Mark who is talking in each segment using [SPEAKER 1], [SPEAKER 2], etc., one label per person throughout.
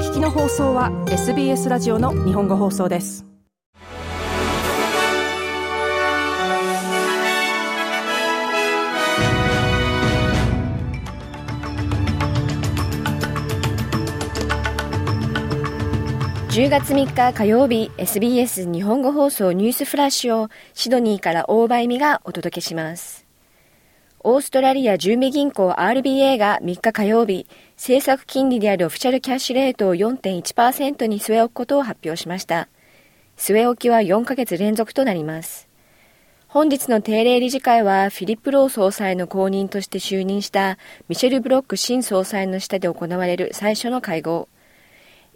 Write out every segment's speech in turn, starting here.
[SPEAKER 1] 聞きの放送は SBS ラジオの日本語放送です。
[SPEAKER 2] 10月3日火曜日 SBS 日本語放送ニュースフラッシュをシドニーから大場恵美がお届けします。オーストラリア住民銀行 RBA が3日火曜日政策金利であるオフィシャルキャッシュレートを4.1%に据え置くことを発表しました。据え置きは4ヶ月連続となります。本日の定例理事会はフィリップ・ロー総裁の後任として就任したミシェル・ブロック新総裁の下で行われる最初の会合。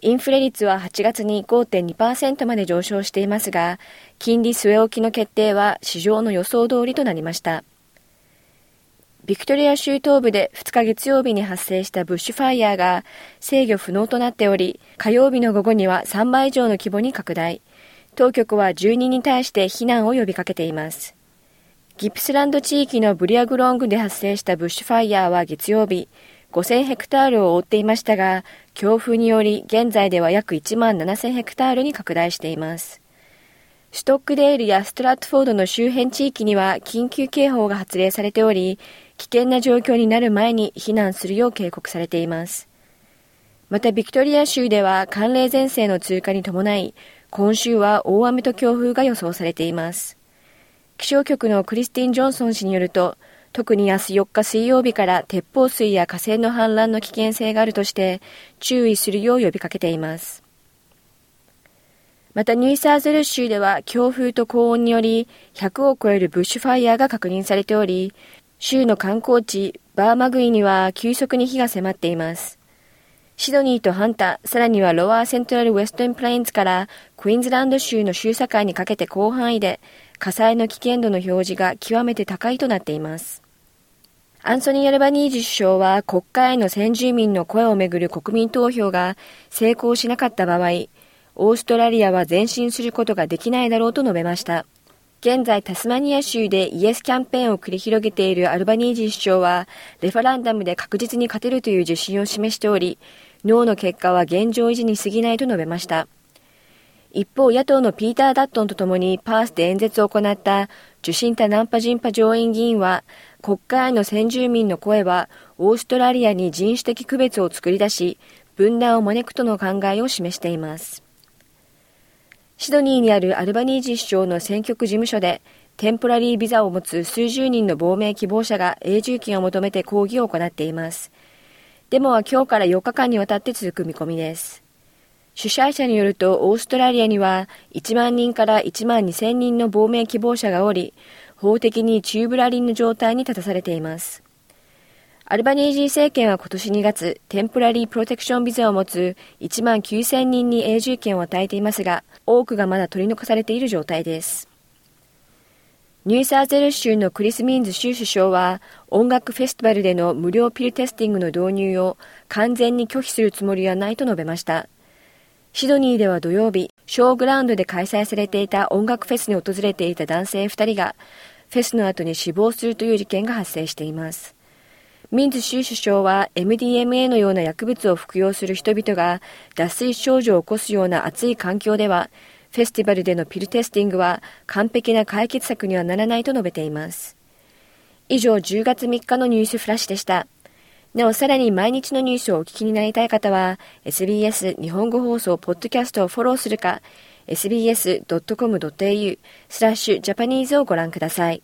[SPEAKER 2] インフレ率は8月に5.2%まで上昇していますが、金利据え置きの決定は市場の予想通りとなりました。ビクトリア州東部で2日月曜日に発生したブッシュファイヤーが制御不能となっており、火曜日の午後には3倍以上の規模に拡大。当局は住人に対して避難を呼びかけています。ギプスランド地域のブリアグロングで発生したブッシュファイヤーは月曜日、5000ヘクタールを覆っていましたが、強風により現在では約1万7000ヘクタールに拡大しています。ストックデールやストラットフォードの周辺地域には緊急警報が発令されており、危険な状況になる前に避難するよう警告されています。またビクトリア州では寒冷前線の通過に伴い、今週は大雨と強風が予想されています。気象局のクリスティン・ジョンソン氏によると、特に明日4日水曜日から鉄砲水や河川の氾濫の危険性があるとして注意するよう呼びかけています。またニューサーズル州では強風と高温により100を超えるブッシュファイヤーが確認されており、州の観光地バーマグイには急速に火が迫っています。シドニーとハンタ、さらにはロワーセントラルウェストンプラインズからクイーンズランド州の州境にかけて広範囲で火災の危険度の表示が極めて高いとなっています。アンソニー・アルバニージ首相は国会への先住民の声をめぐる国民投票が成功しなかった場合、オーストラリアは前進することができないだろうと述べました。現在タスマニア州でイエスキャンペーンを繰り広げているアルバニージー首相は、レファランダムで確実に勝てるという自信を示しており、ノーの結果は現状維持に過ぎないと述べました。一方、野党のピーター・ダットンとともにパースで演説を行った受信タ・ナンパジンパ上院議員は、国会の先住民の声はオーストラリアに人種的区別を作り出し、分断を招くとの考えを示しています。シドニーにあるアルバニージー首相の選挙区事務所で、テンポラリービザを持つ数十人の亡命希望者が永住権を求めて抗議を行っています。デモは今日から4日間にわたって続く見込みです。主催者によると、オーストラリアには1万人から1万2000人の亡命希望者がおり、法的にチューブラリンの状態に立たされています。アルバニージー政権は今年2月、テンプラリープロテクションビザを持つ1万9000人に永住権を与えていますが、多くがまだ取り残されている状態です。ニューサーゼル州のクリス・ミンズ州首相は、音楽フェスティバルでの無料ピルテスティングの導入を完全に拒否するつもりはないと述べました。シドニーでは土曜日、ショーグラウンドで開催されていた音楽フェスに訪れていた男性2人が、フェスの後に死亡するという事件が発生しています。ミンズ州首相は MDMA のような薬物を服用する人々が脱水症状を起こすような暑い環境では、フェスティバルでのピルテスティングは完璧な解決策にはならないと述べています。以上10月3日のニュースフラッシュでした。なお、さらに毎日のニュースをお聞きになりたい方は、SBS 日本語放送ポッドキャストをフォローするか、sbs.com.au スラッシュジャパニーズをご覧ください。